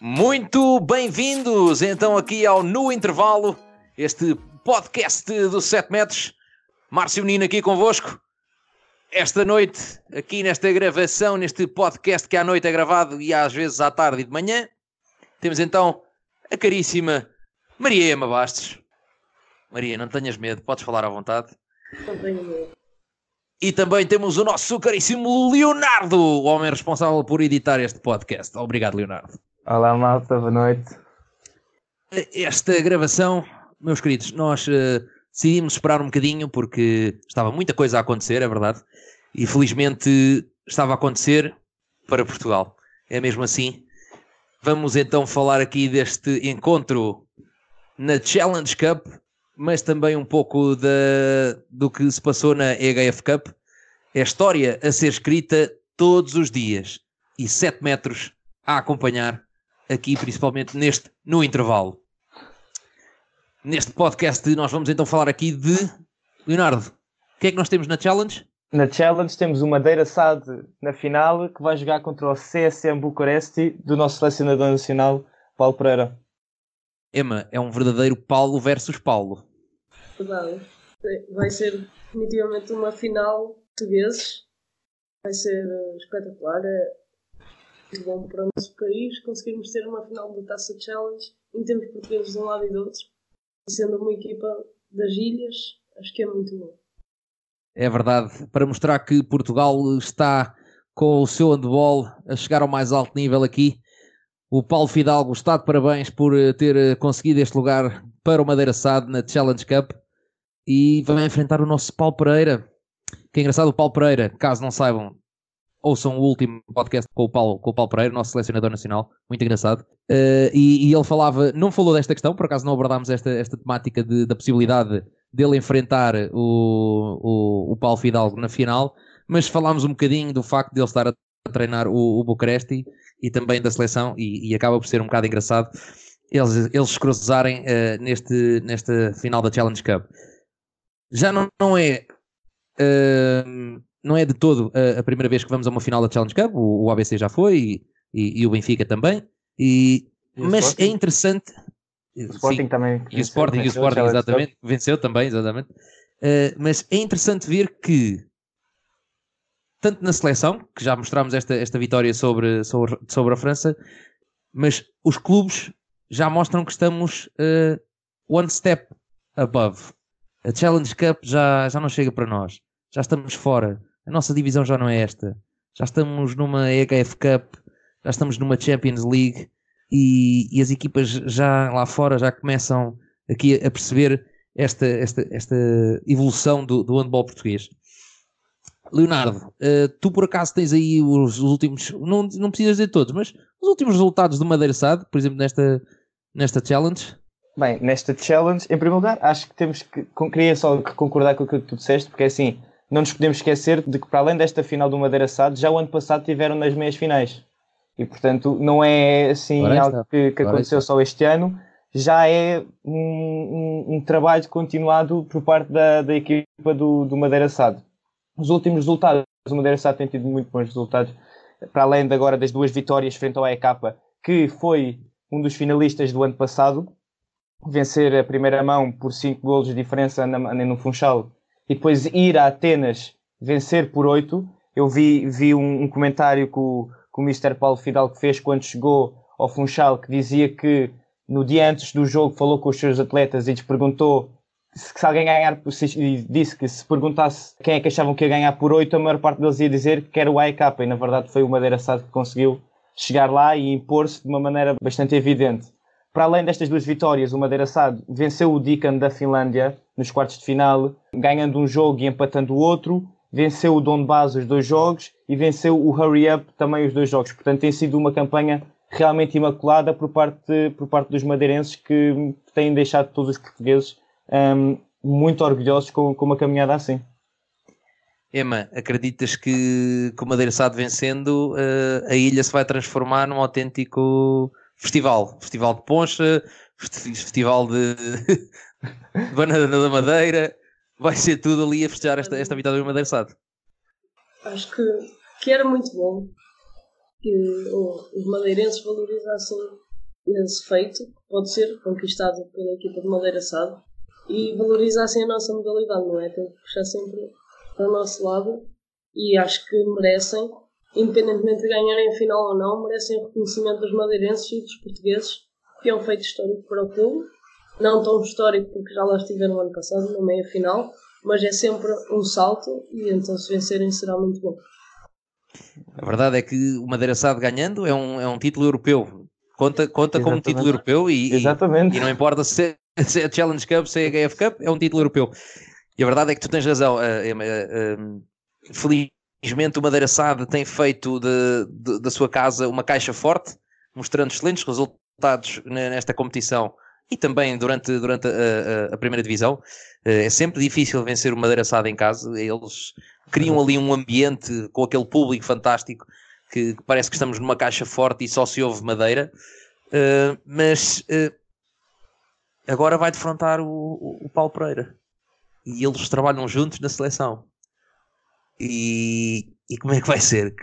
Muito bem-vindos então aqui ao No Intervalo, este podcast do 7 metros. Márcio Nino aqui convosco. Esta noite, aqui nesta gravação, neste podcast que à noite é gravado e às vezes à tarde e de manhã, temos então a caríssima Maria Ema Bastos. Maria, não tenhas medo, podes falar à vontade. Não tenho medo. E também temos o nosso caríssimo Leonardo, o homem responsável por editar este podcast. Obrigado, Leonardo. Olá malta, boa noite. Esta gravação, meus queridos, nós uh, decidimos esperar um bocadinho porque estava muita coisa a acontecer, é verdade, e felizmente estava a acontecer para Portugal. É mesmo assim. Vamos então falar aqui deste encontro na Challenge Cup, mas também um pouco da, do que se passou na EHF Cup. É história a ser escrita todos os dias e 7 metros a acompanhar aqui, principalmente neste, no intervalo. Neste podcast nós vamos então falar aqui de Leonardo. O que é que nós temos na Challenge? Na Challenge temos o Madeira SAD na final que vai jogar contra o CSM Bucareste do nosso selecionador nacional, Paulo Pereira. Emma, é um verdadeiro Paulo versus Paulo. Verdade. Vai ser definitivamente uma final portugueses. Vai ser eh, espetacular. É muito bom para o nosso país conseguirmos ter uma final do Taça Challenge em termos portugueses de um lado e do outro. E sendo uma equipa das ilhas, acho que é muito bom. É verdade, para mostrar que Portugal está com o seu handball a chegar ao mais alto nível aqui. O Paulo Fidalgo está de parabéns por eh, ter eh, conseguido este lugar para o Madeira SAD na Challenge Cup e vai enfrentar o nosso Paulo Pereira. Que é engraçado, o Paulo Pereira, caso não saibam, ouçam o último podcast com o Paulo, com o Paulo Pereira, nosso selecionador nacional, muito engraçado. Uh, e, e, ele falava, não falou desta questão, por acaso não abordámos esta, esta temática de, da possibilidade dele enfrentar o, o, o Paulo Fidalgo na final, mas falámos um bocadinho do facto de ele estar a treinar o, o Bucaresti e também da seleção, e, e, acaba por ser um bocado engraçado eles, eles cruzarem uh, neste, nesta final da Challenge Cup. Já não, não é. Uh, não é de todo a, a, primeira vez que vamos a uma final da Challenge Cup, o, o ABC já foi e, e, e, o Benfica também, e, E mas Sporting? é interessante. O Sporting Sim, também. e o venceu- Sporting, e o venceu Sporting exatamente, venceu também, exatamente. Uh, mas é interessante ver que, tanto na seleção, que já mostramos esta, esta vitória sobre, sobre, sobre a França, mas os clubes já mostram que estamos uh, one step above. A Challenge Cup já, já não chega para nós. Já estamos fora. A nossa divisão já não é esta. Já estamos numa EHF Cup, já estamos numa Champions League e, e as equipas já lá fora já começam aqui a perceber esta, esta, esta evolução do, do handball português. Leonardo, eh, tu por acaso tens aí os, os últimos, não, não precisas dizer todos, mas os últimos resultados do Madeira SAD, por exemplo, nesta, nesta challenge? Bem, nesta challenge, em primeiro lugar, acho que temos que. Queria só concordar com o que tu disseste, porque assim, não nos podemos esquecer de que, para além desta final do Madeira SAD, já o ano passado tiveram nas meias finais. E, portanto, não é assim Ora aí algo que, que aí aconteceu está. só este ano, já é um, um- um trabalho continuado por parte da, da equipa do, do Madeira SAD. Os últimos resultados, o Madeira SAD tem tido muito bons resultados, para além de agora das duas vitórias frente ao AEK, que foi um dos finalistas do ano passado, vencer a primeira mão por 5 golos de diferença na, no Funchal e depois ir a Atenas vencer por 8. Eu vi, vi um, um comentário que o, que o Mr. Paulo Fidalgo fez quando chegou ao Funchal que dizia que no dia antes do jogo falou com os seus atletas e lhes perguntou se, se alguém ganhar, se, disse que se perguntasse quem é que achavam que ia ganhar por 8, a maior parte deles ia dizer que era o AEK e na verdade foi o Madeira Sado que conseguiu chegar lá e impor-se de uma maneira bastante evidente. Para além destas duas vitórias, o Madeira Sado venceu o Dikan da Finlândia nos quartos de final, ganhando um jogo e empatando o outro, venceu o Donbass os dois jogos e venceu o Hurry Up também os dois jogos. Portanto, tem sido uma campanha realmente imaculada por parte, por parte dos madeirenses que têm deixado todos os portugueses hum, muito orgulhosos com, com uma caminhada assim. Emma, acreditas que, que o Madeira Sado vencendo eh, a ilha se vai transformar num autêntico festival? Festival de poncha, festival de Banana da Madeira, vai ser tudo ali a festejar esta, esta vitória do Madeira Sado. Acho que, que era muito bom que os madeirenses valorizassem esse feito, que pode ser conquistado pela equipa de Madeira Sado, e valorizassem a nossa modalidade, não é? Tem que puxar sempre para o nosso lado e acho que merecem, independentemente de ganharem a final ou não, merecem o reconhecimento dos madeirenses e dos portugueses, que é um feito histórico para o clube. Não tão histórico porque já lá estiveram no ano passado, na meia final, mas é sempre um salto e então se vencerem será muito bom. A verdade é que o Madeira Sado ganhando é um, é um título europeu. Conta, conta como um título europeu e, Exatamente. E, e não importa se, se é Challenge Cup, se é HF Cup, é um título europeu. E a verdade é que tu tens razão. Uh, uh, uh, felizmente o Madeira Sade tem feito de, de, da sua casa uma caixa forte, mostrando excelentes resultados nesta competição e também durante, durante a, a, primeira divisão. Eh, é sempre difícil vencer o Madeira Sade em casa. Eles criam ali um ambiente com aquele público fantástico que, que parece que estamos numa caixa forte e só se ouve Madeira. Uh, mas uh, agora vai defrontar o, o, o Paulo Pereira e eles trabalham juntos na seleção. E, e como é que vai ser?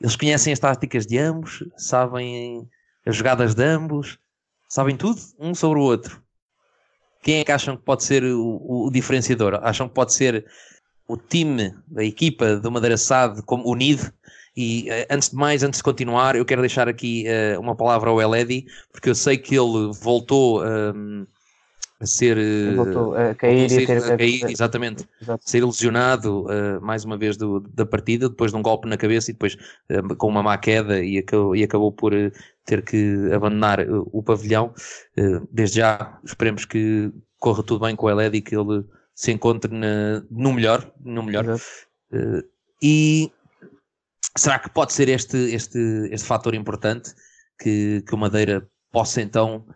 Eles conhecem as táticas de ambos, sabem as jogadas de ambos, sabem tudo um sobre o outro. Quem é que acham que pode ser o, o diferenciador? Acham que pode ser o time, a equipa do Madeira SAD como unido? E uh, antes de mais, antes de continuar, eu quero deixar aqui uh, uma palavra ao Eledi, porque eu sei que ele voltou. Uh, a ser voltou a cair, e ter... a cair exatamente, Exato. ser lesionado uh, mais uma vez do, da partida, depois de um golpe na cabeça e depois uh, com uma má queda e acabou, e acabou por uh, ter que abandonar o pavilhão. desde já esperemos que corra tudo bem com o Eled e que ele se encontre na, no melhor, no melhor. e será que pode ser este, este, este fator importante que, que o Madeira possa então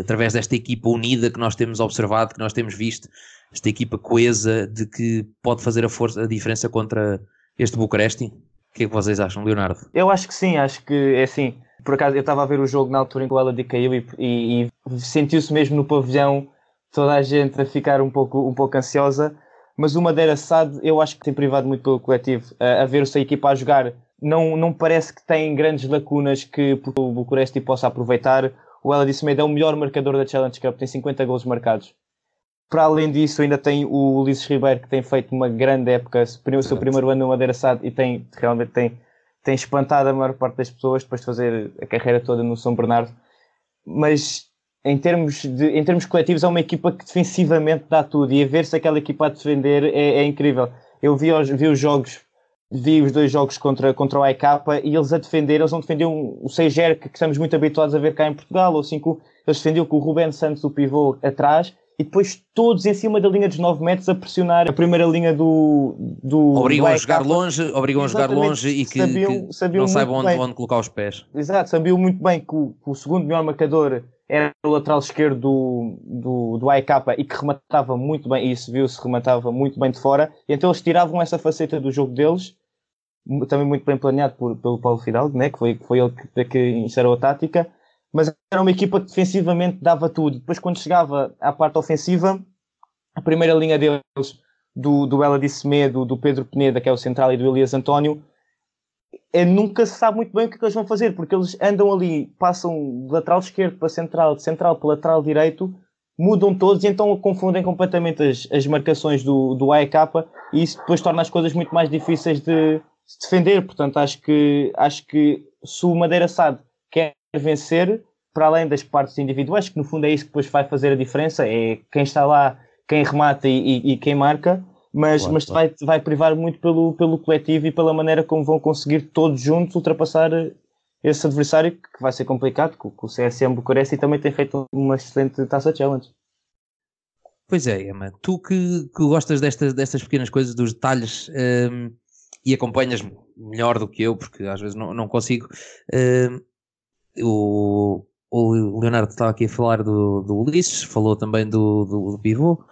através desta equipa unida que nós temos observado, que nós temos visto, esta equipa coesa de que pode fazer a, força, a diferença contra este Bucareste? O que é que vocês acham, Leonardo? Eu acho que sim, acho que é assim. Por acaso, eu estava a ver o jogo na altura em que o Eladi caiu e, e, e sentiu-se mesmo no pavilhão toda a gente a ficar um pouco, um pouco ansiosa. Mas o Madeira Sad, eu acho que tem privado muito pelo coletivo. A, a ver a sua equipa a jogar, não, não parece que tem grandes lacunas que o Bucareste possa aproveitar o Ela disse Meida é o melhor marcador da Challenge Cup, tem 50 gols marcados. Para além disso, ainda tem o Ulisses Ribeiro, que tem feito uma grande época, o seu primeiro ano no Madeira Sado e tem, realmente tem, tem espantado a maior parte das pessoas depois de fazer a carreira toda no São Bernardo. Mas em termos, de, em termos coletivos, é uma equipa que defensivamente dá tudo e a ver se aquela equipa a defender é, é incrível. Eu vi os, vi os jogos vi os dois jogos contra, contra o AEK e eles a defender, eles não defendiam o 6-0 que, que, estamos muito habituados a ver cá em Portugal, ou 5 eles defendiam com o Ruben Santos, o pivô, atrás, e depois todos em cima da linha dos 9 metros a pressionar a primeira linha do. do obrigam do a jogar longe, obrigam a jogar longe e que, sabiam, que sabiam não saibam onde, onde, colocar os pés. Exato, sabiam muito bem que o, que o segundo melhor marcador era o lateral esquerdo do, do, do AEK e que rematava muito bem, e isso viu-se, rematava muito bem de fora, e então eles tiravam essa faceta do jogo deles também muito bem planeado por, pelo Paulo Fidalgo, né, que, foi, foi ele que, que a tática, mas era uma equipa que defensivamente dava tudo. Depois, quando chegava à parte ofensiva, a primeira linha deles, do, do Ela Disse Medo, do Pedro Peneda, que é o central, e do Elias António, é, nunca se sabe muito bem o que, é que eles vão fazer, porque eles andam ali, passam de lateral esquerdo para central, de central para lateral direito, mudam todos e então confundem completamente as, as marcações do, do AEK e isso depois torna as coisas muito mais difíceis de, se defender. Portanto, acho que, acho que se o Madeira Sade quer vencer, para além das partes individuais, que no fundo é isso que depois vai fazer a diferença, é quem está lá, quem remata e, e, e quem marca, mas, claro, mas claro. Vai, vai privar muito pelo, pelo coletivo e pela maneira como vão conseguir todos juntos ultrapassar esse adversário, que vai ser complicado, que, o CSM Bucareste também tem feito uma excelente taça challenge. Pois é, Emma, tu que, que gostas destas, destas pequenas coisas, dos detalhes, hum, e acompanhas melhor do que eu, porque às vezes não, não consigo. Uh, o, o Leonardo estava aqui a falar do, do Ulisses, falou também do, do, do pivô,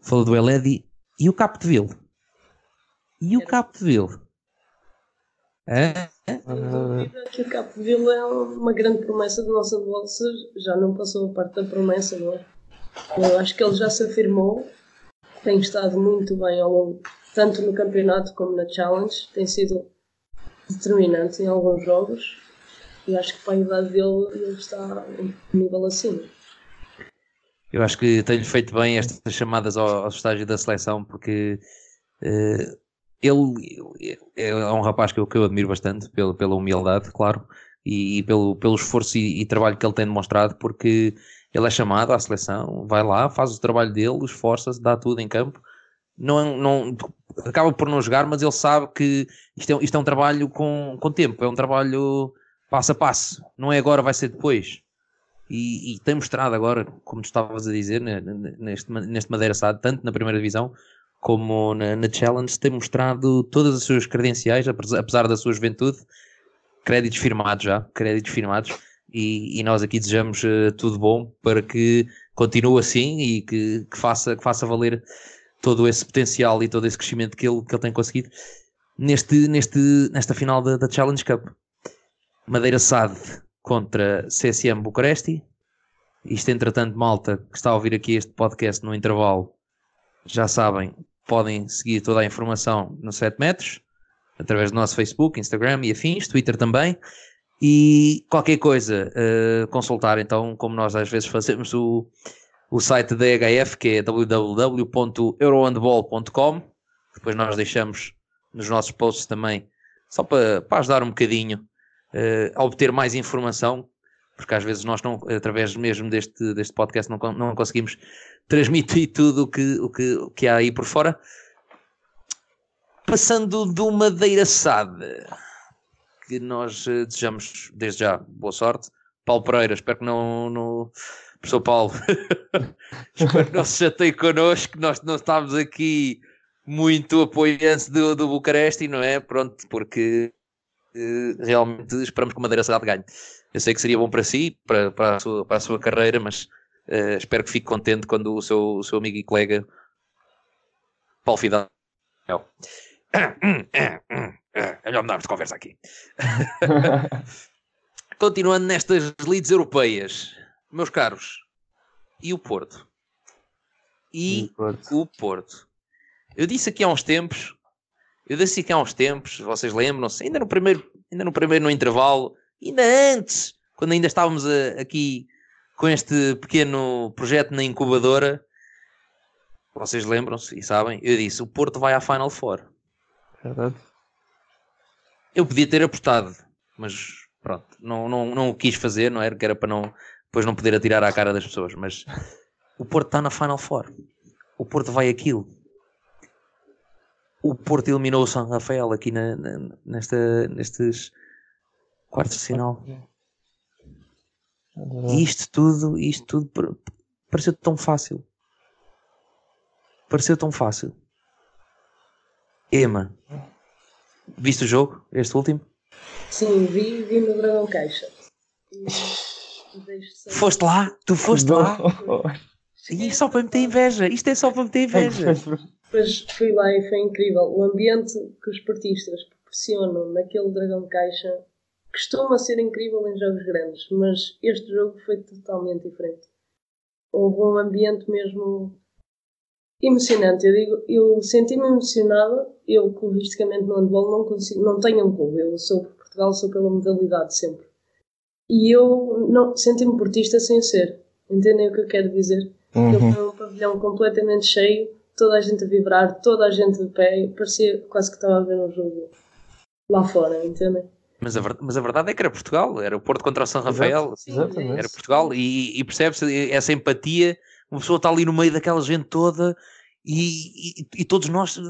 falou do Eledi e o Capdeville. E o Capdeville. É? Que o Capo Vila é uma grande promessa do nosso handball, já não passou a parte da promessa, não é? Eu acho que ele já se afirmou, tem estado muito bem ao longo, tanto no campeonato como na Challenge, tem sido determinante em alguns jogos e acho que para a idade dele ele está em nível acima. Eu acho que tenho feito bem estas chamadas ao, ao estágio da seleção porque uh, ele é um rapaz que eu, que eu admiro bastante pela, pela humildade, claro, e, e pelo, pelo esforço e, e, trabalho que ele tem demonstrado, porque ele é chamado à seleção, vai lá, faz o trabalho dele, esforça-se, dá tudo em campo. Não, não, acaba por não jogar, mas ele sabe que isto é, isto é um trabalho com, com tempo, é um trabalho passo a passo, não é agora, vai ser depois. E, e tem mostrado agora, como tu estavas a dizer, neste, neste Madeira Sado, tanto na primeira divisão como na, na, Challenge, tem mostrado todas as suas credenciais, apesar da sua juventude, créditos firmados já, créditos firmados, e, e nós aqui desejamos uh, tudo bom para que continue assim e que, que, faça, que faça valer todo esse potencial e todo esse crescimento que ele, que ele tem conseguido neste, neste, nesta final da, da Challenge Cup. Madeira SAD contra CSM Bucaresti. Isto, entretanto, malta que está a ouvir aqui este podcast no intervalo, já sabem, podem seguir toda a informação no 7 metros, através do nosso Facebook, Instagram e afins, Twitter também. E qualquer coisa, uh, consultar então, como nós às vezes fazemos, o, o site da EHF, que é www.eurohandball.com. Depois nós deixamos nos nossos posts também, só para, para ajudar um bocadinho uh, a obter mais informação, porque às vezes nós não, através mesmo deste, deste podcast, não, não conseguimos transmitir tudo o que, o, que, o que há aí por fora. Passando do Madeira Sade, que nós uh, desejamos desde já boa sorte. Paulo Pereira, espero que não. não... Professor Paulo, espero que não se chateie connosco, nós não estamos aqui muito apoiantes do, do Bucareste, não é? Pronto, porque uh, realmente esperamos que o Madeira Sade ganhe. Eu sei que seria bom para si, para, para, a, sua, para a sua carreira, mas uh, espero que fique contente quando o seu, o seu amigo e colega Paulo Fidel. É melhor mudarmos de conversa aqui. Continuando nestas leads europeias, meus caros, e o Porto? E, e Porto. o Porto? Eu disse aqui há uns tempos, eu disse aqui há uns tempos, vocês lembram-se, ainda no primeiro, ainda no primeiro no intervalo, ainda antes, quando ainda estávamos a, aqui com este pequeno projeto na incubadora, vocês lembram-se e sabem, eu disse: o Porto vai à Final Four. Verdade. Eu podia ter apostado, mas pronto, não, não, não o quis fazer, não era? Que era para não, depois não poder atirar à cara das pessoas. Mas o Porto está na Final Four. O Porto vai aquilo. O Porto eliminou o São Rafael aqui na, na, nesta, nestes quartos de final. E isto tudo, isto tudo pareceu tão fácil. Pareceu tão fácil. Ema, viste o jogo, este último? Sim, vi, vi no Dragão Caixa. Foste lá? Tu foste lá? E é só para meter inveja. Isto é só para meter inveja. Mas fui lá e foi incrível. O ambiente que os partistas proporcionam naquele Dragão Caixa costuma ser incrível em jogos grandes, mas este jogo foi totalmente diferente. Houve um ambiente mesmo emocionante. Eu digo, eu senti-me emocionada. Eu, clubisticamente no handball, não consigo, não tenho um clube. Eu sou por Portugal, sou pela modalidade sempre. E eu não senti-me portista sem ser. Entendem o que eu quero dizer? Uhum. Eu fui um pavilhão completamente cheio, toda a gente a vibrar, toda a gente de pé. Parecia quase que estava a ver um jogo lá fora, entendem? Mas a, mas a verdade é que era Portugal, era o Porto contra o São Rafael, Exato, era Portugal, e, e percebe-se essa empatia uma pessoa está ali no meio daquela gente toda e, e, e todos nós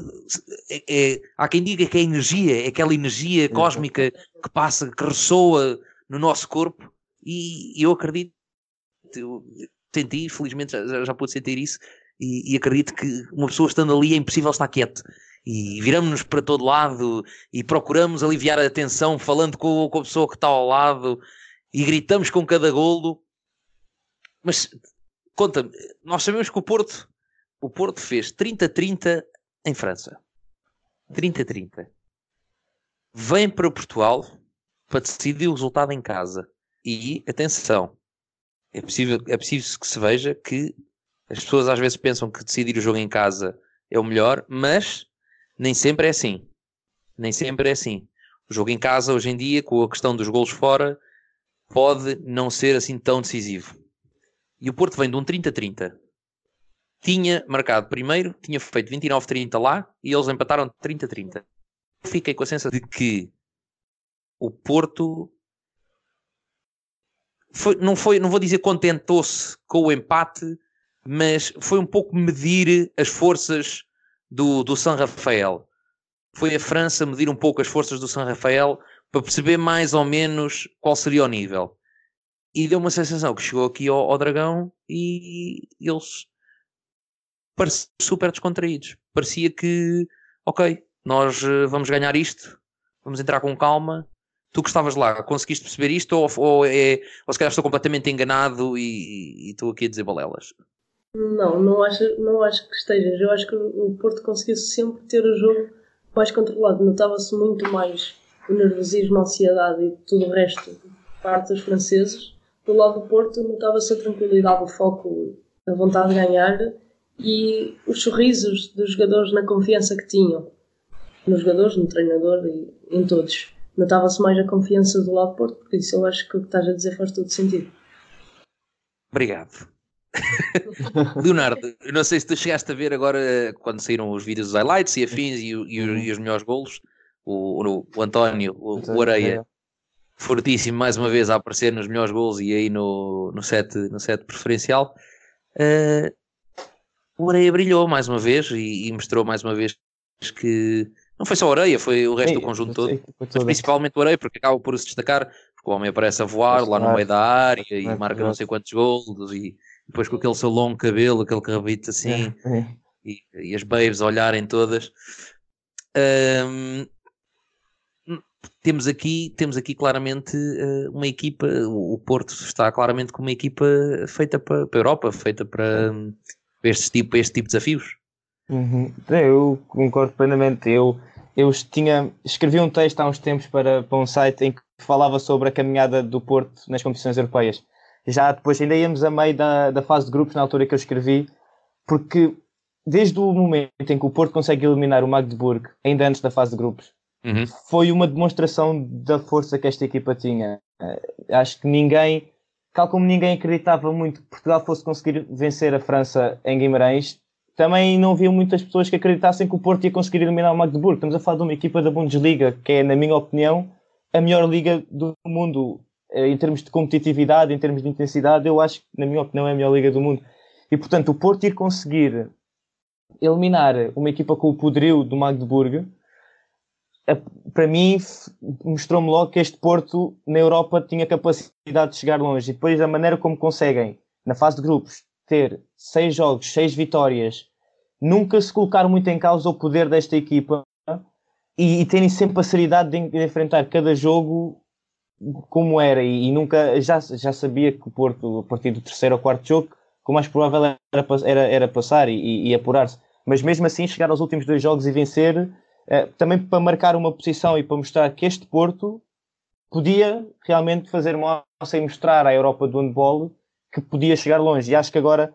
é, é, há quem diga que é energia, é aquela energia cósmica que passa, que ressoa no nosso corpo e, eu acredito, eu senti, felizmente já, já pude sentir isso e, e, acredito que uma pessoa estando ali é impossível estar quieto e viramos-nos para todo lado e procuramos aliviar a tensão falando com, com a pessoa que está ao lado e gritamos com cada golo mas conta-me, nós sabemos que o Porto, o Porto fez 30-30 em França. 30-30. vem para Portugal para decidir o resultado em casa. E, atenção, é possível, é possível que se veja que as pessoas às vezes pensam que decidir o jogo em casa é o melhor, mas nem sempre é assim. Nem sempre é assim. O jogo em casa, hoje em dia, com a questão dos golos fora, pode não ser assim tão decisivo. E o Porto vem de um 30-30. Tinha marcado primeiro, tinha feito 29-30 lá e eles empataram 30-30. Fiquei com a sensação de que o Porto foi, não foi, não vou dizer contentou-se com o empate, mas foi um pouco medir as forças do, do San Rafael. Foi a França medir um pouco as forças do San Rafael para perceber mais ou menos qual seria o nível. E deu uma sensação que chegou aqui ao, ao Dragão e eles pareciam super descontraídos. Parecia que, ok, nós eh, vamos ganhar isto, vamos entrar com calma. Tu que estavas lá, conseguiste perceber isto ou, ou, é, ou se calhar estou completamente enganado e, e estou aqui a dizer balelas? Não, não acho, não acho que estejas. Eu acho que o Porto conseguiu sempre ter o jogo mais controlado. Notava-se muito mais o nervosismo, a ansiedade e tudo o resto parte dos franceses. Do lado do Porto notava-se a tranquilidade, o foco, a vontade de ganhar e os sorrisos dos jogadores na confiança que tinham. Nos jogadores, no treinador e em todos. Notava-se mais a confiança do lado do Porto, por isso eu acho que o que estás a dizer faz todo sentido. Obrigado. Leonardo, eu não sei se tu chegaste a ver agora quando saíram os vídeos dos highlights e afins e, e, e os melhores golos, o, o, o António, o, o Areia, fortíssimo mais uma vez a aparecer nos melhores golos e aí no, no, set, no set preferencial. Uh, o Areia brilhou mais uma vez e, e, mostrou mais uma vez que não foi só o Areia, foi o resto Ei, do conjunto todo, mas principalmente o Areia, porque acaba por se destacar, porque o homem aparece a voar lá no meio da área e marca não sei quantos golos e depois com aquele seu longo cabelo, aquele carrabito assim, é, é. E, e, as babes a olharem todas. Um, temos aqui, temos aqui claramente uh, uma equipa, o, Porto está claramente com uma equipa feita para, para a Europa, feita para, este, tipo, este tipo de desafios. Uhum. Eu concordo plenamente. Eu, eu tinha, escrevi um texto há uns tempos para, para um site em que falava sobre a caminhada do Porto nas competições europeias já depois ainda íamos a meio da, da fase de grupos na altura que eu escrevi, porque desde o momento em que o Porto consegue eliminar o Magdeburg, ainda antes da fase de grupos, uhum. foi uma demonstração da força que esta equipa tinha. Uh, acho que ninguém, tal como ninguém acreditava muito que Portugal fosse conseguir vencer a França em Guimarães, também não havia muitas pessoas que acreditassem que o Porto ia conseguir eliminar o Magdeburg. Estamos a falar de uma equipa da Bundesliga, que é, na minha opinião, a melhor liga do mundo. Eh, em termos de competitividade, em termos de intensidade, eu acho que, na minha opinião, é a melhor liga do mundo. E, portanto, o Porto ir conseguir eliminar uma equipa com o poderio do Magdeburg, para mim, mostrou-me logo que este Porto, na Europa, tinha capacidade de chegar longe. E depois, a maneira como conseguem, na fase de grupos, ter seis jogos, seis vitórias, nunca se colocar muito em causa o poder desta equipa e, e terem sempre a seriedade de, enfrentar cada jogo como era e, e, nunca já, já sabia que o Porto, a partir do terceiro ou quarto jogo, o mais provável era, era, era passar e, e apurar-se. Mas mesmo assim, chegar aos últimos dois jogos e vencer, eh, também para marcar uma posição e para mostrar que este Porto podia realmente fazer moça e mostrar à Europa do handball que podia chegar longe. E acho que agora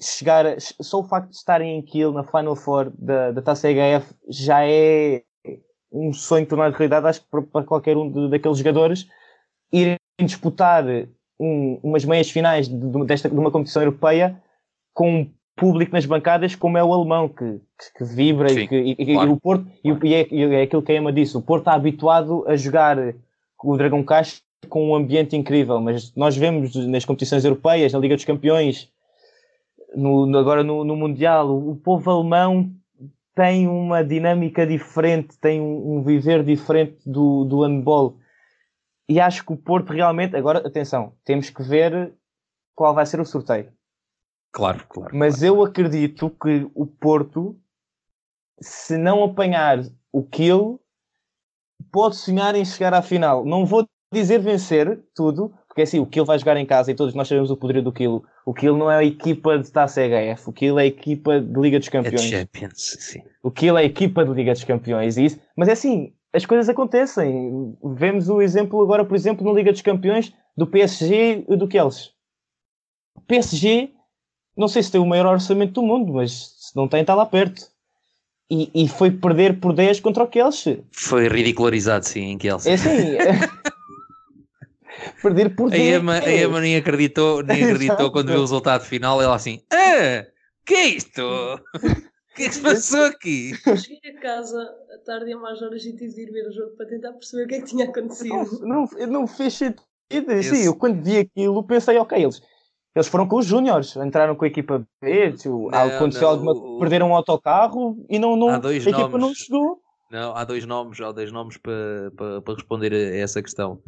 chegar, só o facto de estarem em Kiel na Final Four da, da Taça HF já é um sonho tornado realidade, acho que para, qualquer um de, daqueles jogadores, irem disputar um, umas meias finais de, de, desta, de uma competição europeia com um público nas bancadas como é o alemão, que, que, vibra Sim, e, que, e, claro. e, o Porto, e, é, é, aquilo que a Emma disse, o Porto está habituado a jogar o Dragão Caixa com um ambiente incrível, mas nós vemos nas competições europeias, na Liga dos Campeões, no, agora no, no Mundial, o, o povo alemão tem uma dinâmica diferente, tem um, um viver diferente do, do handball. E acho que o Porto realmente, agora atenção, temos que ver qual vai ser o sorteio. Claro, claro. Mas claro. eu acredito que o Porto, se não apanhar o kill, pode sonhar em chegar à final. Não vou dizer vencer tudo, porque assim, o Kill vai jogar em casa e todos nós sabemos o poder do Kill. O Kill não é a equipa de Taça HF, o Kill é a equipa de Liga dos Campeões. É Champions, sim. O Kill é a equipa de Liga dos Campeões, isso. Mas é assim, as coisas acontecem. Vemos o exemplo agora, por exemplo, na Liga dos Campeões do PSG e do Kelsey. O PSG, não sei se tem o maior orçamento do mundo, mas se não tem, está lá perto. E, e foi perder por 10 contra o Kelsey. Foi ridicularizado, sim, em Kelsey. É assim. perder por 10. A Emma, a Emma nem acreditou, nem acreditou quando viu o resultado final. Ela assim, ah, que é isto? O que é que se passou aqui? Cheguei a casa à tarde e a mais horas e tive de ir ver o jogo para tentar perceber o que é que tinha acontecido. Não, não, não fez sentido. Sim, eu quando vi aquilo pensei, ok, eles, eles foram com os Júniores, entraram com a equipa B, tipo, aconteceu não, alguma, o, perderam um autocarro e não, não, a equipa nomes, não chegou. Não, há dois nomes, há dois nomes para, para, para responder a essa questão.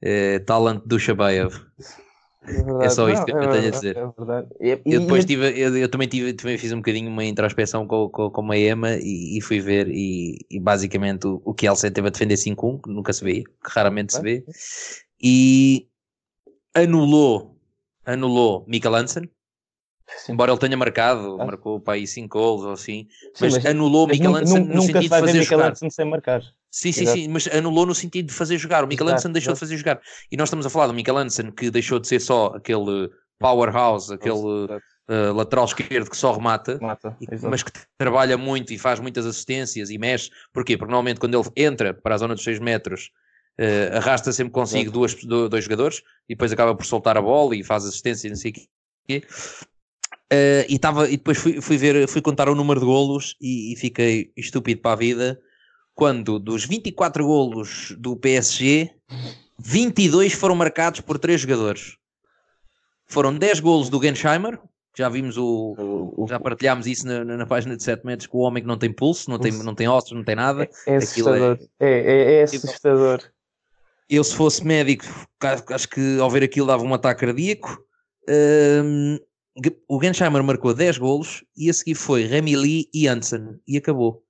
É, Talent do Shabayev. É, é, só isto não, que eu tenho a dizer. É e, eu depois tive, eu, eu, também, tive, também fiz um bocadinho uma introspeção com, com, com a Emma e, e fui ver e, e, basicamente o, o que Elsa teve a defender 5-1, que nunca se vê, que raramente se vê, e anulou, anulou Mika Hansen, embora ele tenha marcado, ah. marcou para aí 5 gols ou assim, mas, mas anulou Mika Hansen no sentido de fazer jogar. sem marcar. Sim, sim, Exato. sim, mas anulou no sentido de fazer jogar. O Mikael Hansen deixou de fazer jogar. E nós estamos a falar do Mikael Hansen que deixou de ser só aquele powerhouse, aquele uh, lateral esquerdo que só remata, Mata, e, mas que trabalha muito e faz muitas assistências e mexe. Porquê? Porque normalmente quando ele entra para a zona dos 6 metros, uh, arrasta sempre consigo duas, dois jogadores e depois acaba por soltar a bola e faz assistência e não sei o quê. Uh, e, tava, e depois fui, fui ver, fui contar o número de golos e, e fiquei estúpido para a vida quando dos 24 golos do PSG, 22 foram marcados por três jogadores. Foram 10 golos do Gensheimer, já vimos o, já partilhámos isso na, na, página de 7 metros com o homem que não tem pulso, não tem, não tem ossos, não tem nada. É, é assustador. É, é, é assustador. Eu, se fosse médico, acho que ao ver aquilo dava um ataque cardíaco. Um, o Gensheimer marcou 10 golos e a seguir foi Remy Lee e Hansen e acabou.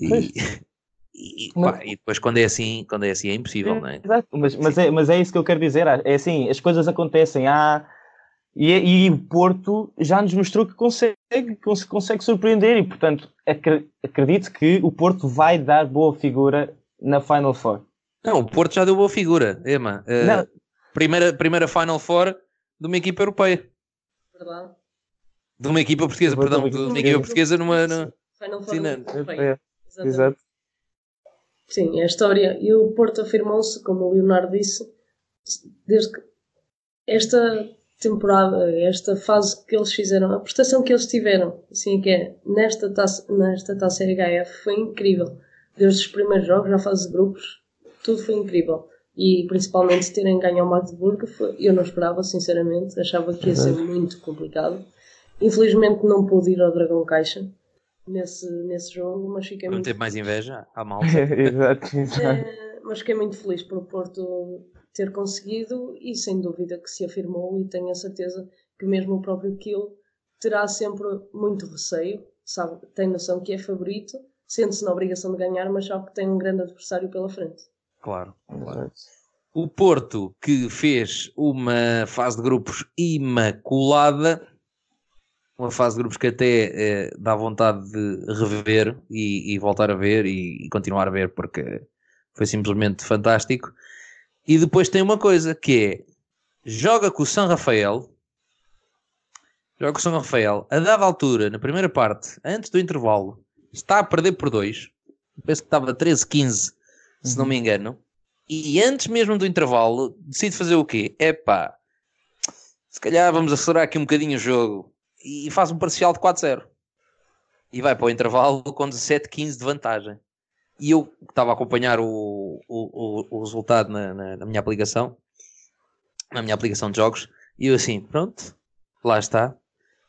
E, E, pá, e, depois quando é assim, quando é assim é impossível, não é? Exato, mas, mas, é, mas é isso que eu quero dizer. É assim, as coisas acontecem. Há, e, e o Porto já nos mostrou que consegue, consegue surpreender e, portanto, acredito que o Porto vai dar boa figura na Final Four. Não, o Porto já deu boa figura, Ema. Uh, primeira, primeira Final Four de uma equipa europeia. Verdade. De uma equipa portuguesa, perdão, de uma equipa portuguesa numa. numa... Final Four. Sim, é, Exato. Sim, é a história. E o Porto afirmou-se, como o Leonardo disse, desde que esta temporada, esta fase que eles fizeram, a prestação que eles tiveram, assim que é, nesta taça, nesta taça HF foi incrível. Desde os primeiros jogos, já fase de grupos, tudo foi incrível. E principalmente terem ganho ao Magdeburg, foi, eu não esperava, sinceramente, achava que ia ser muito complicado. Infelizmente não pude ir ao Dragão Caixa, nesse, nesse jogo, mas fiquei não muito... teve mais inveja à malta. exato, exato. É, mas fiquei muito feliz por o Porto ter conseguido e sem dúvida que se afirmou e tenho a certeza que mesmo o próprio Kiel terá sempre muito receio, sabe, tem noção que é favorito, sente-se na obrigação de ganhar, mas sabe que tem um grande adversário pela frente. Claro, claro. O Porto, que fez uma fase de grupos imaculada, uma fase de grupos que até eh, dá vontade de rever e, e voltar a ver e, e, continuar a ver porque foi simplesmente fantástico. E depois tem uma coisa que é joga com o São Rafael, joga com o São Rafael, a dada altura, na primeira parte, antes do intervalo, está a perder por dois, penso que estava 13-15, se uhum. não me engano, e antes mesmo do intervalo, decide fazer o quê? É pá, se calhar vamos acelerar aqui um bocadinho o jogo e faz um parcial de 4-0 e vai para o intervalo com 17-15 de vantagem. E eu estava a acompanhar o, o, o, resultado na, na, na, minha aplicação, na minha aplicação de jogos, e eu assim, pronto, lá está.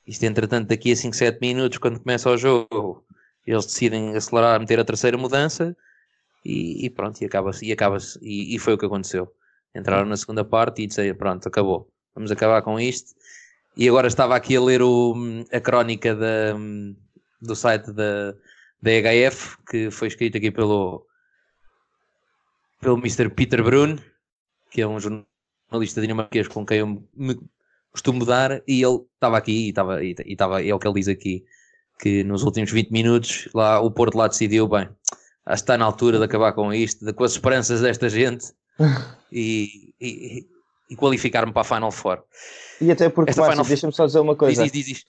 Isto entretanto, daqui a 5, 7 minutos, quando começa o jogo, eles decidem acelerar, meter a terceira mudança, e, e pronto, e acaba-se, e, acaba e, e foi o que aconteceu. Entraram na segunda parte e disseram, pronto, acabou, vamos acabar com isto e agora estava aqui a ler o, a crónica da, do site da, da HF, que foi escrito aqui pelo, pelo Mr. Peter Brun, que é um jornalista dinamarquês com quem eu me costumo dar, e ele estava aqui, e estava, e, estava, é o que ele diz aqui, que nos últimos 20 minutos lá, o Porto lá decidiu, bem, está na altura de acabar com isto, de, com as esperanças desta gente e, e, e qualificar-me para a Final Four. E até porque, Final... deixa-me só dizer uma coisa. Diz, diz, diz.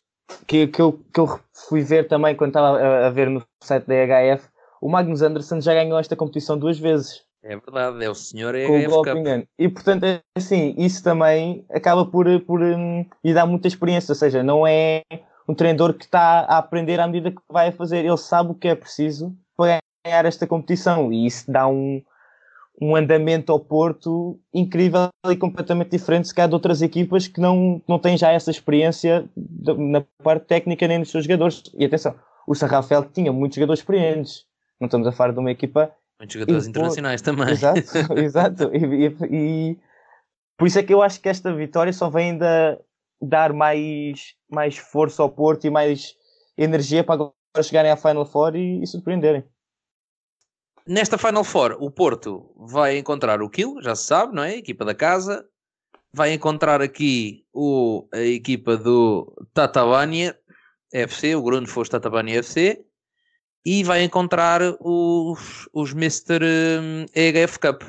Que, que, eu, que eu fui ver também quando estava a, a ver no site da EHF, o Magnus Anderson já ganhou esta competição duas vezes. É verdade, é o senhor EHF Cup. E portanto, é assim, isso também acaba por, por um, lhe dar muita experiência, ou seja, não é um treinador que está a aprender à medida que vai a fazer, ele sabe o que é preciso para ganhar esta competição e isso dá um, um andamento ao Porto incrível e completamente diferente se calhar de outras equipas que não, não têm já essa experiência na parte técnica nem nos seus jogadores. E atenção, o Sarrafel tinha muitos jogadores experientes. Não estamos a falar de uma equipa Muitos jogadores internacionais também. Exato, exato. E, e, e, por isso é que eu acho que esta vitória só vem ainda dar mais, mais força ao Porto e mais energia para agora chegarem à Final Four e, e surpreenderem. Nesta Final Four, o Porto vai encontrar o Kill, já se sabe, não é? A equipa da casa. Vai encontrar aqui o, a equipa do Tatabania FC, o Grundfos Tatabania FC e vai encontrar os, os Mr. EHF Cup.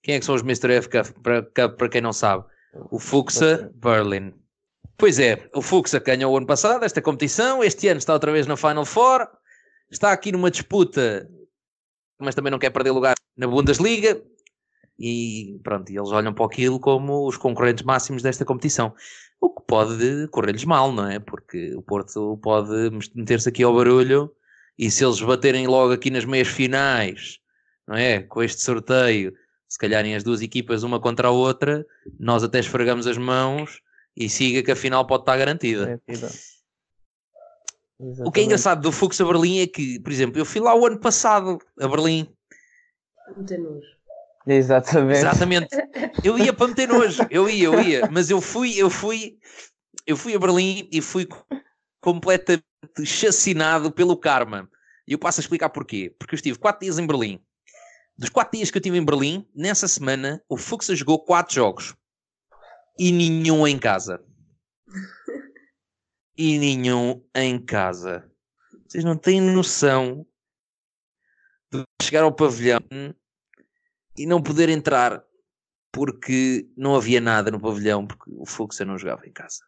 Quem é que são os Mr. EHF Cup, Cup, para quem não sabe? O Fuxa Berlin. Pois é, o Fuxa ganhou o ano passado esta competição, este ano está outra vez na Final Four, está aqui numa disputa, mas também não quer perder lugar na Bundesliga, e pronto, eles olham para aquilo como os concorrentes máximos desta competição. O que pode correr-lhes mal, não é? Porque o Porto pode meter-se aqui ao barulho e se eles baterem logo aqui nas meias finais, não é? Com este sorteio, se calharem as duas equipas uma contra a outra, nós até esfregamos as mãos e siga que a final pode estar garantida. É, o que é engraçado do Fux a Berlim é que, por exemplo, eu fui lá o ano passado a Berlim. Meter nojo. Exatamente. Exatamente. Eu ia para meter nojo, eu ia, eu ia, mas eu fui, eu fui, eu fui a Berlim e fui completamente chacinado pelo karma. E eu passo a explicar porquê. Porque eu estive 4 dias em Berlim. Dos 4 dias que eu estive em Berlim, nessa semana, o Fuxa jogou 4 jogos. E nenhum em casa. E nenhum em casa. Vocês não têm noção de chegar ao pavilhão e não poder entrar porque não havia nada no pavilhão, porque o Fuxa não jogava em casa.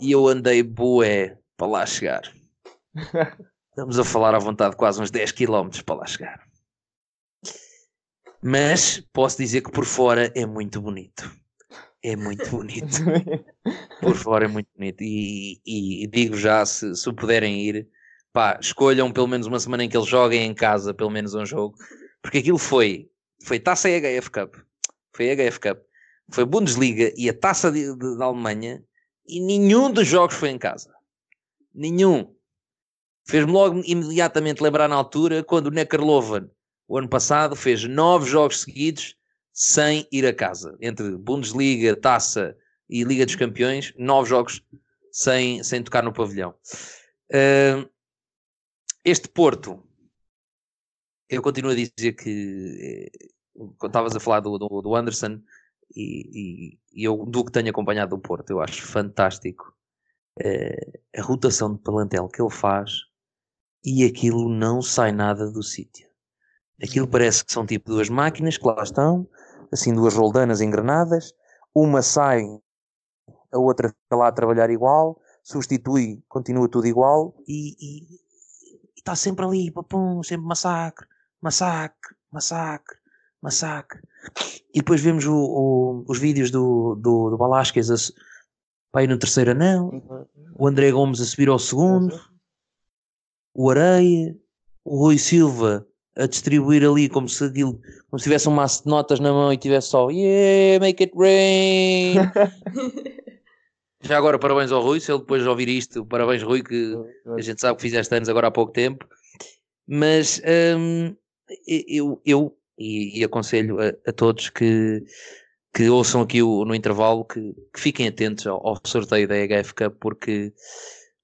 E eu andei boé para lá chegar. Estamos a falar à vontade quase uns 10 km para lá chegar. Mas posso dizer que por fora é muito bonito. É muito bonito. por fora é muito bonito. E, e, e digo já, se, se puderem ir, pá, escolham pelo menos uma semana em que eles joguem em casa, pelo menos um jogo. Porque aquilo foi, foi taça HF Cup. Foi HF Cup. Foi Bundesliga e a taça da Alemanha. E nenhum dos jogos foi em casa. Nenhum. Fez-me logo imediatamente lembrar na altura quando o Neckarloven, o ano passado, fez nove jogos seguidos sem ir a casa. Entre Bundesliga, Taça e Liga dos Campeões, nove jogos sem, sem tocar no pavilhão. Uh, este Porto, eu continuo a dizer que eh, quando estavas a falar do, do, do Anderson e, e, e, eu do que tenho acompanhado do Porto, eu acho fantástico uh, a rotação de plantel que ele faz e aquilo não sai nada do sítio. Aquilo parece que são tipo duas máquinas que lá estão, assim duas roldanas engranadas, uma sai, a outra fica lá a trabalhar igual, substitui, continua tudo igual e, está sempre ali, papum, sempre massacre, massacre, massacre, massacre. E depois vemos o, o, os vídeos do, do, do Balasquez para ir no terceiro anel, o André Gomes a subir ao segundo, o Areia, o Rui Silva a distribuir ali como se aquilo, como se tivesse um maço de notas na mão e tivesse só Yeah, make it rain. Já agora, parabéns ao Rui, se ele depois ouvir isto, parabéns Rui, que a gente sabe que fizeste anos agora há pouco tempo. Mas hum, eu, eu e, e aconselho a, a, todos que, que ouçam aqui o, no intervalo que, que fiquem atentos ao, ao sorteio da EHFK, porque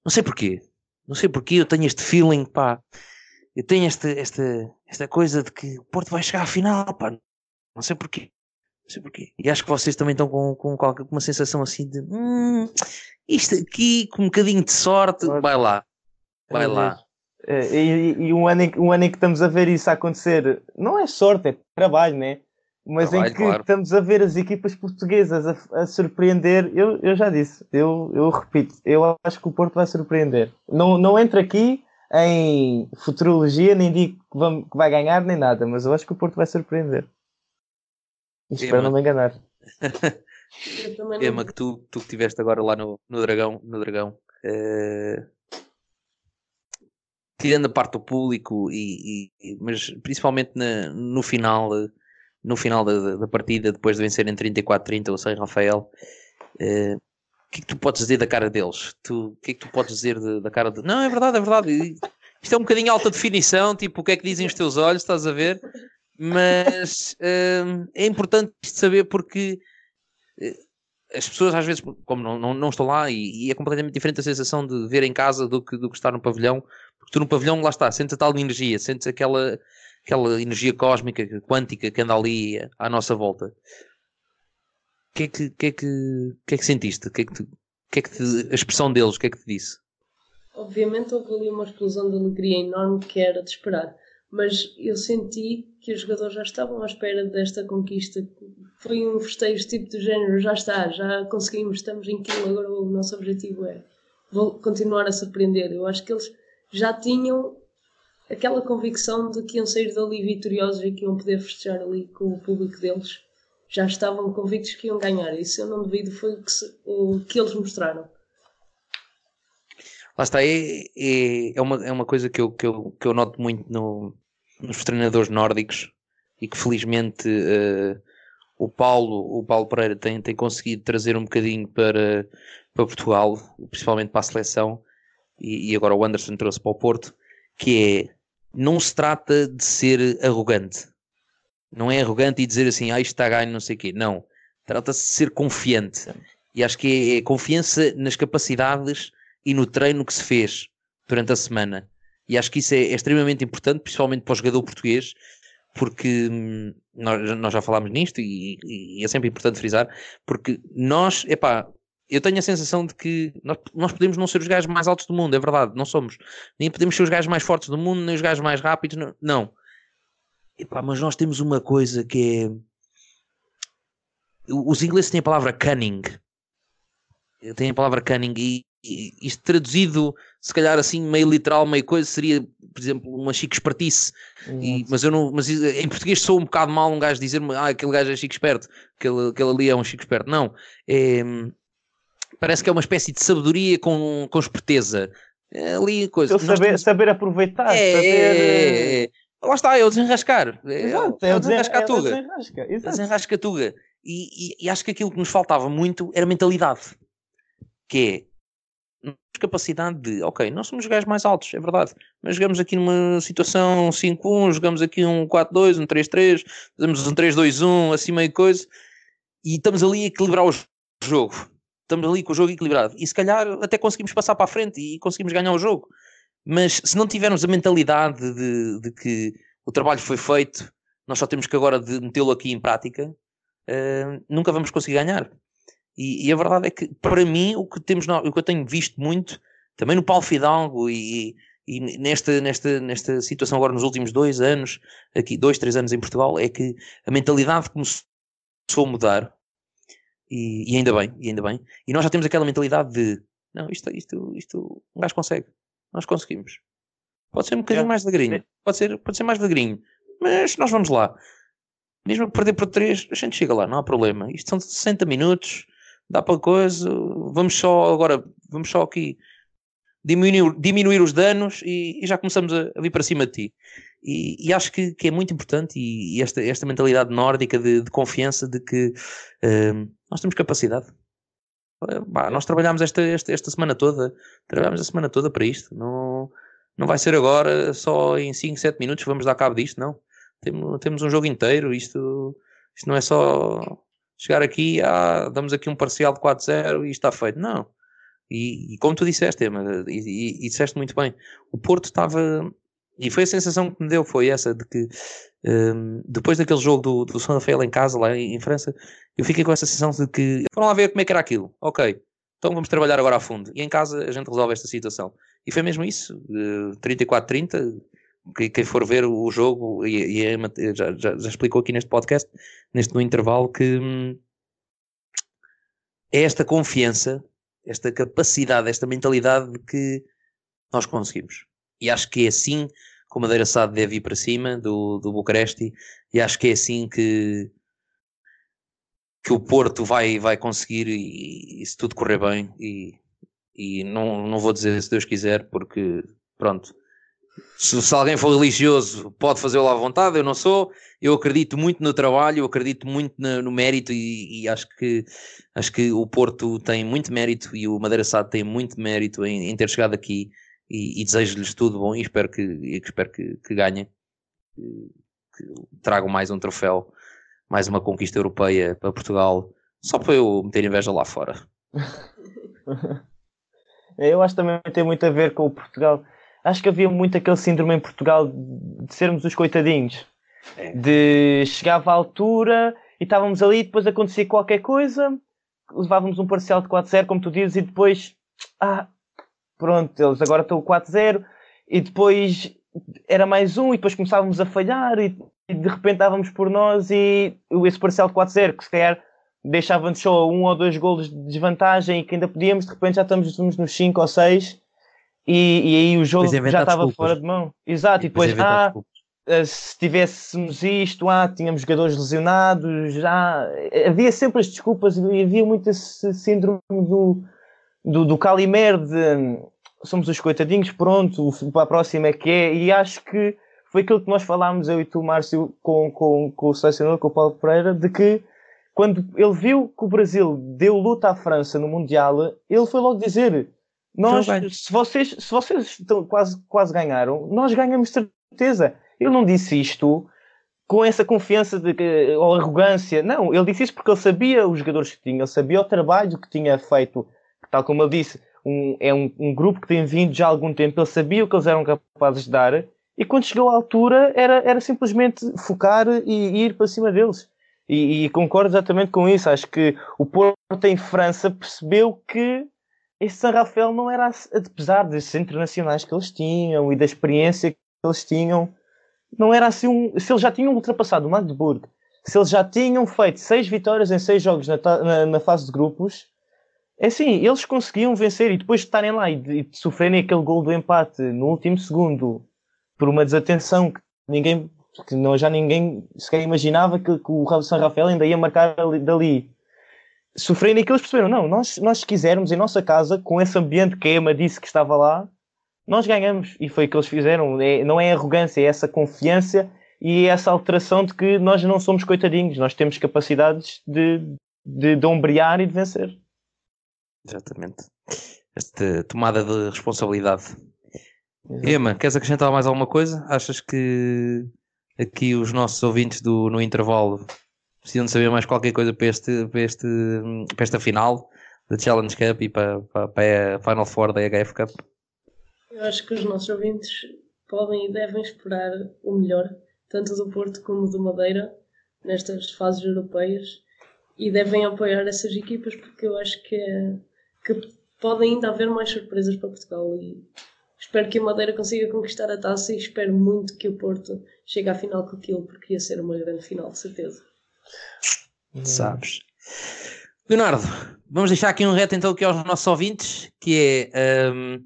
não sei porquê, não sei porquê, eu tenho este feeling, pá. Eu tenho esta, esta, esta coisa de que o Porto vai chegar à final, pá. Não sei porquê. Não sei porquê. E acho que vocês também estão com, com, com uma sensação assim de hum, isto aqui, com um bocadinho de sorte, vai lá. Vai é lá. Eh, e, e, um, ano em, um ano em que estamos a ver isso acontecer, não é sorte, é trabalho, né? Mas trabalho, em que claro. estamos a ver as equipas portuguesas a, a, surpreender, eu, eu já disse, eu, eu repito, eu acho que o Porto vai surpreender. Não, não entra aqui em futurologia, nem digo que, vamos, que vai ganhar nem nada, mas eu acho que o Porto vai surpreender. E espero não me enganar. Ema, que tu, tu que estiveste agora lá no, no Dragão, no Dragão uh, tirando a parte do público, e, e mas principalmente na, no final, no final da, da, partida, depois de vencerem 34-30 o São Rafael, uh, o que é que tu podes dizer da cara deles? Tu, o que é que tu podes dizer de, da cara de. Não, é verdade, é verdade. Isto é um bocadinho alta definição, tipo, o que é que dizem os teus olhos, estás a ver? Mas uh, é importante saber porque as pessoas às vezes, como não, não, não estão lá, e, e, é completamente diferente a sensação de ver em casa do que, do que estar no pavilhão, porque tu no pavilhão, lá está, sentes a tal energia, sentes aquela, aquela energia cósmica, quântica que anda ali à nossa volta. Que é que, que, é que, que, é que sentiste? Que é que, que é que te, a expressão deles, o que é que te disse? Obviamente houve ali uma explosão de alegria enorme que era de esperar mas eu senti que os jogadores já estavam à espera desta conquista. Foi um festejo tipo do género, já está, já conseguimos, estamos em quilo, agora o nosso objetivo é continuar a surpreender. Eu acho que eles já tinham aquela convicção de que iam sair dali vitoriosos e que iam poder festejar ali com o público deles. Já estavam convictos que iam ganhar. Isso eu não duvido, foi o que, se, o que eles mostraram. Lá está, é, é, é, uma, é uma coisa que eu, que eu, que eu noto muito no, nos treinadores nórdicos e que felizmente uh, o Paulo, o Paulo Pereira tem, tem conseguido trazer um bocadinho para, para Portugal, principalmente para a seleção, e, e agora o Anderson trouxe para o Porto, que é não se trata de ser arrogante. Não é arrogante e dizer assim, ah, isto está ganho, não sei o quê. Não. Trata-se de ser confiante. E acho que é, é confiança nas capacidades e no treino que se fez durante a semana. E acho que isso é, é extremamente importante, principalmente para o jogador português, porque hum, nós, nós, já falámos nisto e, e, é sempre importante frisar, porque nós, epá, eu tenho a sensação de que nós, nós podemos não ser os gajos mais altos do mundo, é verdade, não somos. Nem podemos ser os gajos mais fortes do mundo, nem os gajos mais rápidos, não. não. Epá, mas nós temos uma coisa que é. Os ingleses têm a palavra cunning. Têm a palavra cunning e isto traduzido, se calhar assim, meio literal, meio coisa, seria, por exemplo, uma chique espertice. E, mas eu não, mas em português sou um bocado mal um gajo dizer-me, ah, aquele gajo é chique esperto, aquele, aquele ali é um chique esperto. Não, é, parece que é uma espécie de sabedoria com, com esperteza. É ali coisa. Saber, temos... saber aproveitar, é, saber. É, é, lá está, é o desenrascar. É, Exato, é, o desenrascar tuga. Desenrasca, desenrasca tuga. E, e, e acho que aquilo que nos faltava muito era mentalidade. Que é capacidade de, ok, nós somos os gajos mais altos, é verdade, mas jogamos aqui numa situação 5-1, jogamos aqui um 4-2, um 3-3, fazemos um 3-2-1, assim meio coisa, e estamos ali a equilibrar o jogo. Estamos ali com o jogo equilibrado. E se calhar até conseguimos passar para a frente e conseguimos ganhar o jogo. Mas se não tivermos a mentalidade de, de que o trabalho foi feito, nós só temos que agora metê-lo aqui em prática, uh, nunca vamos conseguir ganhar. E, e, a verdade é que, para mim, o que, temos, o que eu tenho visto muito, também no Paulo Fidalgo e, e nesta, nesta, nesta situação agora nos últimos dois anos, aqui dois, três anos em Portugal, é que a mentalidade começou a mudar e, e, ainda bem, e ainda bem. E nós já temos aquela mentalidade de não, isto, isto, isto um gajo consegue, nós conseguimos. Pode ser um bocadinho é. mais devagarinho, pode ser, pode ser mais devagarinho, mas nós vamos lá. Mesmo perder por três, a gente chega lá, não há problema. Isto são 60 minutos, dá para coisa, vamos só agora, vamos só aqui diminuir, diminuir os danos e, e já começamos a, a, vir para cima de ti. E, e acho que, que, é muito importante e, e, esta, esta mentalidade nórdica de, de confiança de que uh, nós temos capacidade. Bah, nós trabalhámos esta, esta, esta semana toda, trabalhámos a semana toda para isto. Não, não vai ser agora só em 5, 7 minutos vamos dar cabo disto, não. Temos, temos um jogo inteiro, isto, isto não é só chegar aqui, ah, damos aqui um parcial de 4-0 e está feito. Não. E, e como tu disseste, Emma, e, e, e, disseste muito bem, o Porto estava. E foi a sensação que me deu, foi essa, de que um, depois daquele jogo do, do São Rafael em casa, lá em, em, França, eu fiquei com essa sensação de que foram lá ver como é que era aquilo. Ok, então vamos trabalhar agora a fundo. E em casa a gente resolve esta situação. e foi mesmo isso, 34-30, quem for ver o jogo, e, e já, já, já, explicou aqui neste podcast, neste no intervalo, que hum, é esta confiança, esta capacidade, esta mentalidade de que nós conseguimos. E acho que é assim o Madeira Sade deve ir para cima do, do Bucareste, e acho que é assim que, que o Porto vai, vai conseguir, e, e se tudo correr bem, e, e não, não vou dizer se Deus quiser, porque pronto, se, se, alguém for religioso, pode fazê-lo à vontade. Eu não sou. Eu acredito muito no trabalho, eu acredito muito no, no mérito e, e, acho, que, acho que o Porto tem muito mérito e o Madeira Sado tem muito mérito em, em ter chegado aqui e, e desejo-lhes tudo bom e espero que, e espero que, que ganhem, que, que tragam mais um troféu, mais uma conquista europeia para Portugal, só para eu meter inveja lá fora. eu acho que também tem muito a ver com o Portugal acho que havia muito aquele síndrome em Portugal de sermos os coitadinhos. É. De chegava à altura e estávamos ali, depois acontecia qualquer coisa, levávamos um parcial de 4-0, como tu dizes, e depois, ah, pronto, eles agora estão 4-0, e depois era mais um, e depois começávamos a falhar, e, e de repente estávamos por nós, e esse parcial de 4-0, que se calhar deixava-nos só um ou dois golos de desvantagem, e que ainda podíamos, de repente já estamos nos 5 ou 6 e, e aí o jogo já estava fora de mão. Exato, e depois, ah, eh, se tivéssemos isto, ah, tínhamos jogadores lesionados, já havia sempre as desculpas e havia muito esse síndrome do, do, do Calimer de somos os coitadinhos, pronto, para a próxima é que é, e acho que foi aquilo que nós falámos, eu e tu, Márcio, com, com, com o selecionador, com o Paulo Pereira, de que quando ele viu que o Brasil deu luta à França no Mundial, ele foi logo dizer nós, se vocês, se vocês estão, quase, quase ganharam, nós ganhamos certeza. Ele não disse isto com essa confiança de, ou arrogância. Não, ele disse isso porque ele sabia os jogadores que tinha, ele sabia o trabalho que tinha feito. Tal como ele disse, um, é um, um, grupo que tem vindo já há algum tempo, ele sabia o que eles eram capazes de dar, e quando chegou à altura era, era simplesmente focar e, e ir para cima deles. E, e, concordo exatamente com isso. Acho que o Porto em França percebeu que esse San Rafael não era, apesar desses internacionais que eles tinham e da experiência que eles tinham, não era assim um. Se eles já tinham ultrapassado o Magdeburg, se eles já tinham feito seis vitórias em seis jogos na, na, na fase de grupos, é assim, eles conseguiam vencer e depois de estarem lá e de, de sofrerem aquele gol do empate no último segundo por uma desatenção que ninguém, que não, já ninguém sequer imaginava que, que o San Rafael ainda ia marcar dali sofrendo e que eles perceberam, não, nós, nós se quisermos em nossa casa, com esse ambiente que a Emma disse que estava lá, nós ganhamos. E foi o que eles fizeram. É, não é arrogância, é essa confiança e essa alteração de que nós não somos coitadinhos, nós temos capacidades de, de, de ombrear e de vencer. Exatamente. Esta tomada de responsabilidade. Exato. Emma, queres acrescentar mais alguma coisa? Achas que aqui os nossos ouvintes do, no intervalo precisam de saber mais qualquer coisa para, este, para, este, para esta final da Challenge Cup e para, para, para a Final Four da HF Cup? Eu acho que os nossos ouvintes podem e devem esperar o melhor, tanto do Porto como do Madeira, nestas fases europeias, e devem apoiar essas equipas porque eu acho que, é, que podem ainda haver mais surpresas para Portugal e espero que a Madeira consiga conquistar a taça e espero muito que o Porto chegue à final com aquilo porque ia ser uma grande final, de certeza. Sabes. Leonardo, vamos deixar aqui um reto então aqui aos nossos ouvintes, que é um,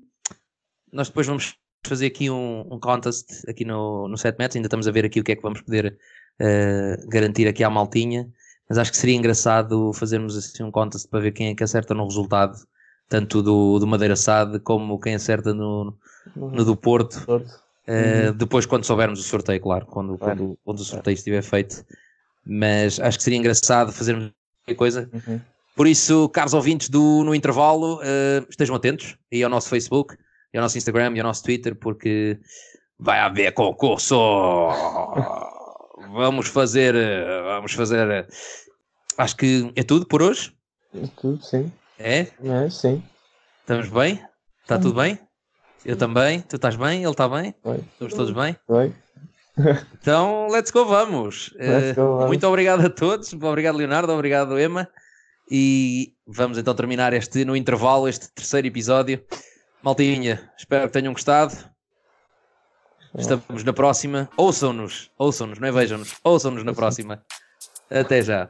nós depois vamos fazer aqui um, um, contest aqui no, no 7 metros, ainda estamos a ver aqui o que é que vamos poder uh, garantir aqui à maltinha, mas acho que seria engraçado fazermos assim um contest para ver quem é que acerta no resultado, tanto do, do Madeira Sade como quem acerta no, no do Porto. Uh, uhum. Depois, quando soubermos o sorteio, claro, quando, quando, quando o sorteio estiver feito, mas acho que seria engraçado fazermos qualquer coisa. Uhum. Por isso, caros ouvintes do No Intervalo, uh, estejam atentos aí ao nosso Facebook, e ao nosso Instagram e ao nosso Twitter, porque vai haver concurso! vamos fazer, vamos fazer. Acho que é tudo por hoje. É tudo, sim. É? É, sim. Estamos bem? Está tudo bem? Eu também. Tu estás bem? Ele está bem? Oi. Estamos todos bem? Oi. Então, let's go, vamos. Let's go, vamos. Muito obrigado a todos. Obrigado, Leonardo. Obrigado, Emma. E vamos então terminar este no intervalo, este terceiro episódio Maltinha, espero que tenham gostado. Estamos na próxima. Ouçam-nos, ouçam-nos, não é vejam-nos, ouçam-nos na próxima. Até já.